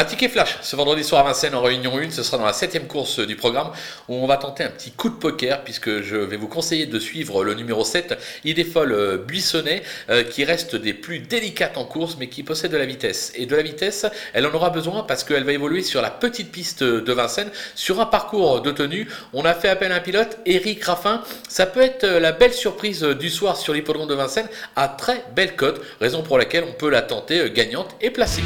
Un ticket flash ce vendredi soir à Vincennes en réunion 1, ce sera dans la septième course euh, du programme où on va tenter un petit coup de poker puisque je vais vous conseiller de suivre le numéro 7, Idée folle euh, Buissonnet, euh, qui reste des plus délicates en course mais qui possède de la vitesse. Et de la vitesse, elle en aura besoin parce qu'elle va évoluer sur la petite piste de Vincennes, sur un parcours de tenue. On a fait appel à un pilote, Eric Raffin. Ça peut être la belle surprise du soir sur l'hippodrome de Vincennes à très belle cote, raison pour laquelle on peut la tenter gagnante et placée.